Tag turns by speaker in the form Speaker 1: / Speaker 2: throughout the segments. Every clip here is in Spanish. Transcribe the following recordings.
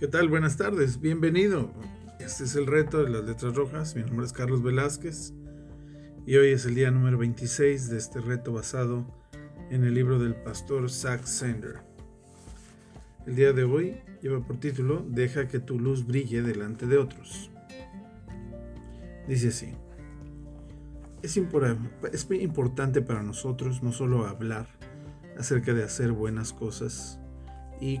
Speaker 1: ¿Qué tal? Buenas tardes, bienvenido. Este es el reto de las letras rojas. Mi nombre es Carlos Velázquez y hoy es el día número 26 de este reto basado en el libro del pastor Zach Sander. El día de hoy lleva por título Deja que tu luz brille delante de otros. Dice así. Es, es importante para nosotros no solo hablar acerca de hacer buenas cosas y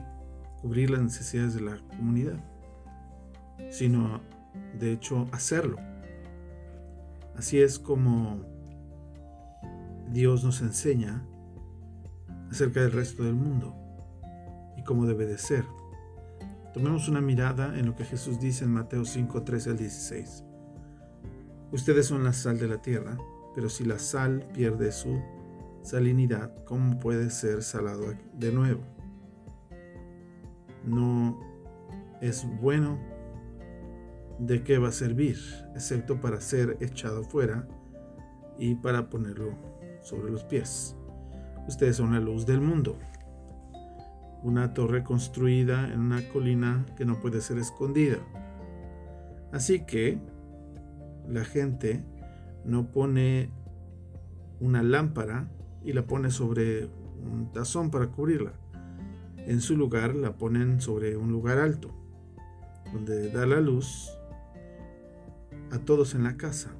Speaker 1: cubrir las necesidades de la comunidad, sino de hecho hacerlo. Así es como Dios nos enseña acerca del resto del mundo y cómo debe de ser. Tomemos una mirada en lo que Jesús dice en Mateo 5, 13 al 16. Ustedes son la sal de la tierra, pero si la sal pierde su salinidad, ¿cómo puede ser salado de nuevo? No es bueno de qué va a servir, excepto para ser echado fuera y para ponerlo sobre los pies. Ustedes son la luz del mundo. Una torre construida en una colina que no puede ser escondida. Así que la gente no pone una lámpara y la pone sobre un tazón para cubrirla. En su lugar la ponen sobre un lugar alto, donde da la luz a todos en la casa.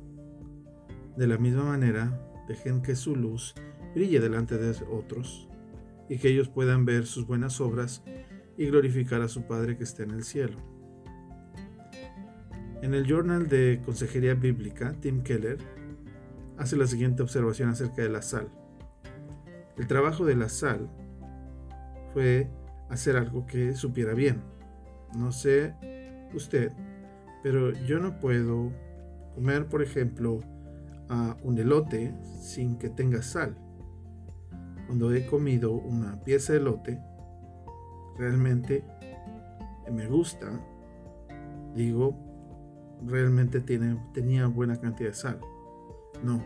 Speaker 1: De la misma manera, dejen que su luz brille delante de otros y que ellos puedan ver sus buenas obras y glorificar a su Padre que está en el cielo. En el Journal de Consejería Bíblica, Tim Keller hace la siguiente observación acerca de la sal. El trabajo de la sal fue hacer algo que supiera bien. No sé usted, pero yo no puedo comer, por ejemplo, un elote sin que tenga sal. Cuando he comido una pieza de elote, realmente me gusta, digo, realmente tiene, tenía buena cantidad de sal. No.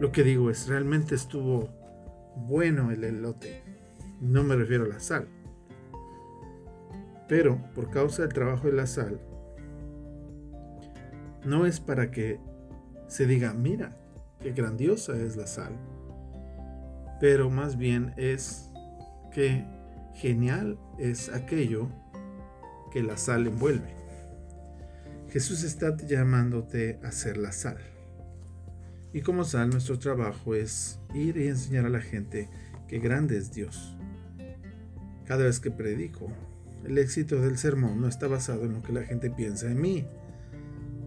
Speaker 1: Lo que digo es, realmente estuvo bueno el elote. No me refiero a la sal. Pero por causa del trabajo de la sal, no es para que se diga, mira, qué grandiosa es la sal. Pero más bien es que genial es aquello que la sal envuelve. Jesús está llamándote a ser la sal. Y como sal, nuestro trabajo es ir y enseñar a la gente que grande es Dios. Cada vez que predico, el éxito del sermón no está basado en lo que la gente piensa en mí.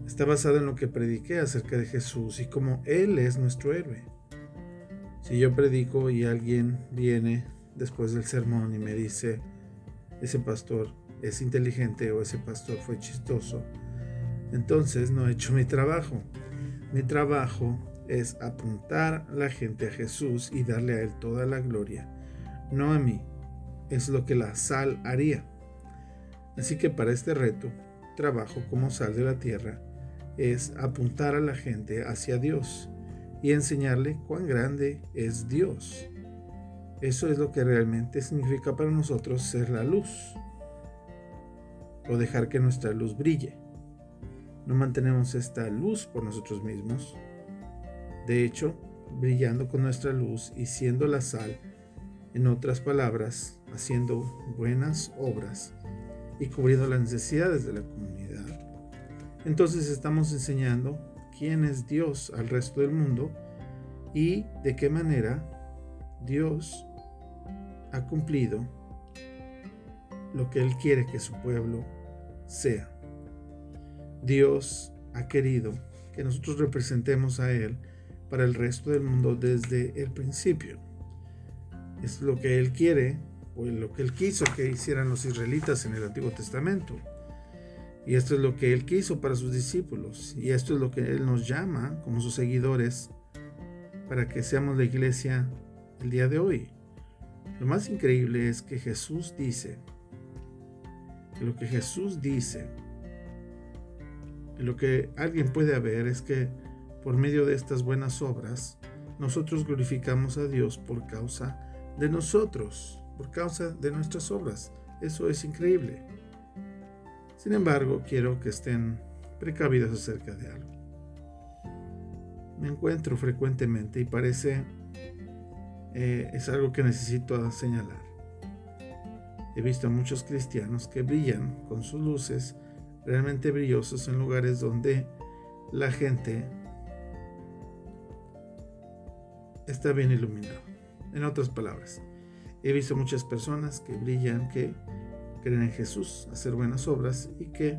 Speaker 1: Está basado en lo que prediqué acerca de Jesús y cómo Él es nuestro héroe. Si yo predico y alguien viene después del sermón y me dice, ese pastor es inteligente o ese pastor fue chistoso, entonces no he hecho mi trabajo. Mi trabajo es apuntar a la gente a Jesús y darle a Él toda la gloria, no a mí. Es lo que la sal haría. Así que para este reto, trabajo como sal de la tierra es apuntar a la gente hacia Dios y enseñarle cuán grande es Dios. Eso es lo que realmente significa para nosotros ser la luz o dejar que nuestra luz brille no mantenemos esta luz por nosotros mismos. De hecho, brillando con nuestra luz y siendo la sal, en otras palabras, haciendo buenas obras y cubriendo las necesidades de la comunidad. Entonces estamos enseñando quién es Dios al resto del mundo y de qué manera Dios ha cumplido lo que Él quiere que su pueblo sea. Dios ha querido que nosotros representemos a Él para el resto del mundo desde el principio. Es lo que Él quiere o lo que Él quiso que hicieran los israelitas en el Antiguo Testamento. Y esto es lo que Él quiso para sus discípulos. Y esto es lo que Él nos llama como sus seguidores para que seamos la iglesia el día de hoy. Lo más increíble es que Jesús dice, que lo que Jesús dice lo que alguien puede ver es que por medio de estas buenas obras, nosotros glorificamos a Dios por causa de nosotros, por causa de nuestras obras. Eso es increíble. Sin embargo, quiero que estén precavidos acerca de algo. Me encuentro frecuentemente y parece eh, es algo que necesito señalar. He visto a muchos cristianos que brillan con sus luces realmente brillosos en lugares donde la gente está bien iluminada. En otras palabras, he visto muchas personas que brillan, que creen en Jesús, hacer buenas obras y que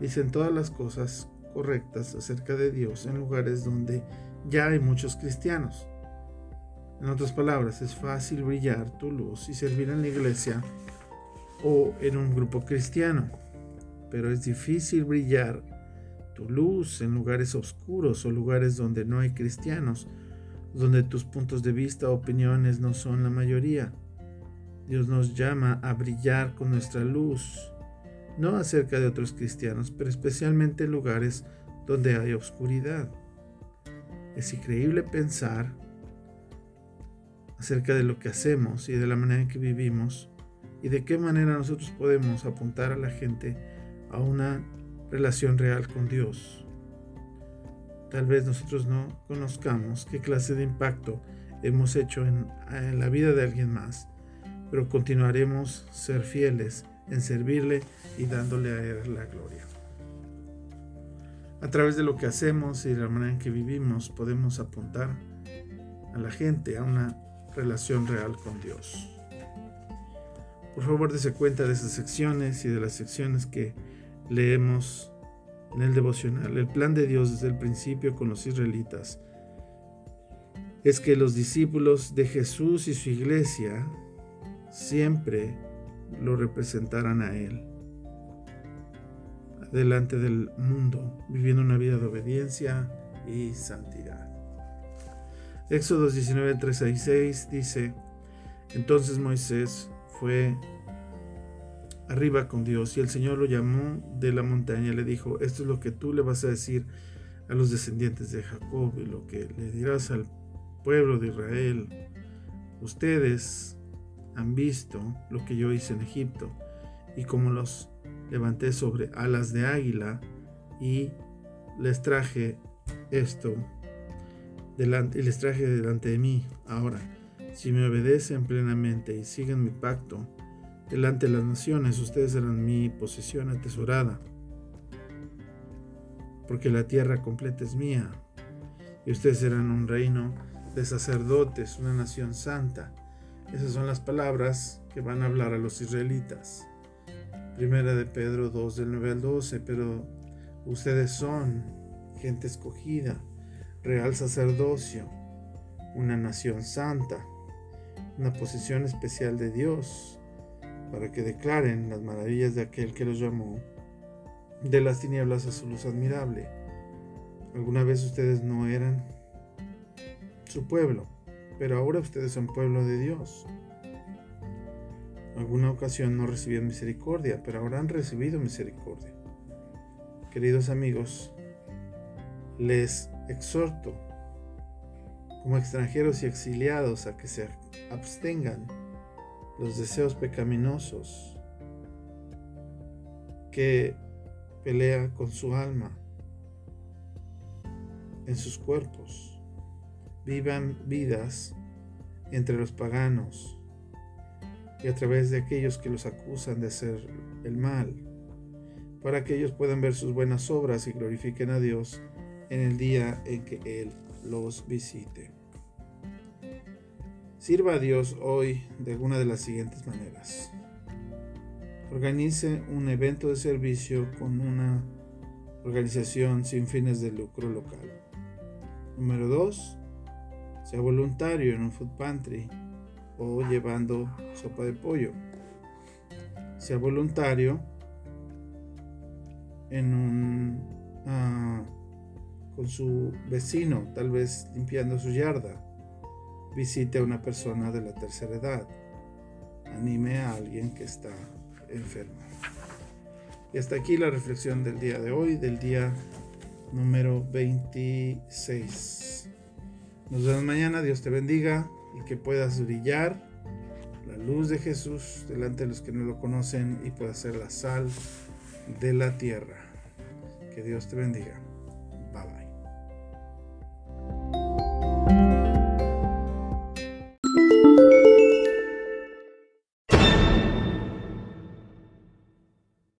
Speaker 1: dicen todas las cosas correctas acerca de Dios en lugares donde ya hay muchos cristianos. En otras palabras, es fácil brillar tu luz y servir en la iglesia o en un grupo cristiano, pero es difícil brillar tu luz en lugares oscuros o lugares donde no hay cristianos, donde tus puntos de vista o opiniones no son la mayoría. Dios nos llama a brillar con nuestra luz, no acerca de otros cristianos, pero especialmente en lugares donde hay oscuridad. Es increíble pensar acerca de lo que hacemos y de la manera en que vivimos y de qué manera nosotros podemos apuntar a la gente a una relación real con Dios. Tal vez nosotros no conozcamos qué clase de impacto hemos hecho en, la vida de alguien más, pero continuaremos ser fieles en servirle y dándole a Él la gloria. A través de lo que hacemos y de la manera en que vivimos podemos apuntar a la gente a una relación real con Dios. Por favor, dése cuenta de esas secciones y de las secciones que leemos en el devocional. El plan de Dios desde el principio con los israelitas es que los discípulos de Jesús y su iglesia siempre lo representaran a Él delante del mundo, viviendo una vida de obediencia y santidad. Éxodo 19, 6 dice, entonces Moisés fue arriba con Dios y el Señor lo llamó de la montaña y le dijo, esto es lo que tú le vas a decir a los descendientes de Jacob y lo que le dirás al pueblo de Israel. Ustedes han visto lo que yo hice en Egipto y cómo los levanté sobre alas de águila y les traje esto y les traje delante de mí. Ahora, si me obedecen plenamente y siguen mi pacto, delante de las naciones ustedes serán mi posesión atesorada, porque la tierra completa es mía, y ustedes serán un reino de sacerdotes, una nación santa. Esas son las palabras que van a hablar a los israelitas. Primera de Pedro 2 del 9 al 12, pero ustedes son gente escogida real sacerdocio, una nación santa, una posición especial de Dios, para que declaren las maravillas de aquel que los llamó de las tinieblas a su luz admirable. Alguna vez ustedes no eran su pueblo, pero ahora ustedes son pueblo de Dios. alguna ocasión no recibían misericordia, pero ahora han recibido misericordia. Queridos amigos, les exhorto como extranjeros y exiliados a que se abstengan los deseos pecaminosos que pelea con su alma en sus cuerpos. Vivan vidas entre los paganos y a través de aquellos que los acusan de hacer el mal, para que ellos puedan ver sus buenas obras y glorifiquen a Dios en el día en que Él los visite. Sirva a Dios hoy de alguna de las siguientes maneras. Organice un evento de servicio con una organización sin fines de lucro local. Número 2. Sea voluntario en un food pantry o llevando sopa de pollo. Sea voluntario en un ah, con su vecino, tal vez limpiando su yarda. Visite a una persona de la tercera edad. Anime a alguien que está enfermo. Y hasta aquí la reflexión del día de hoy, del día número 26. Nos vemos mañana, Dios te bendiga y que puedas brillar la luz de Jesús delante de los que no lo conocen y puedas ser la sal de la tierra. Que Dios te bendiga.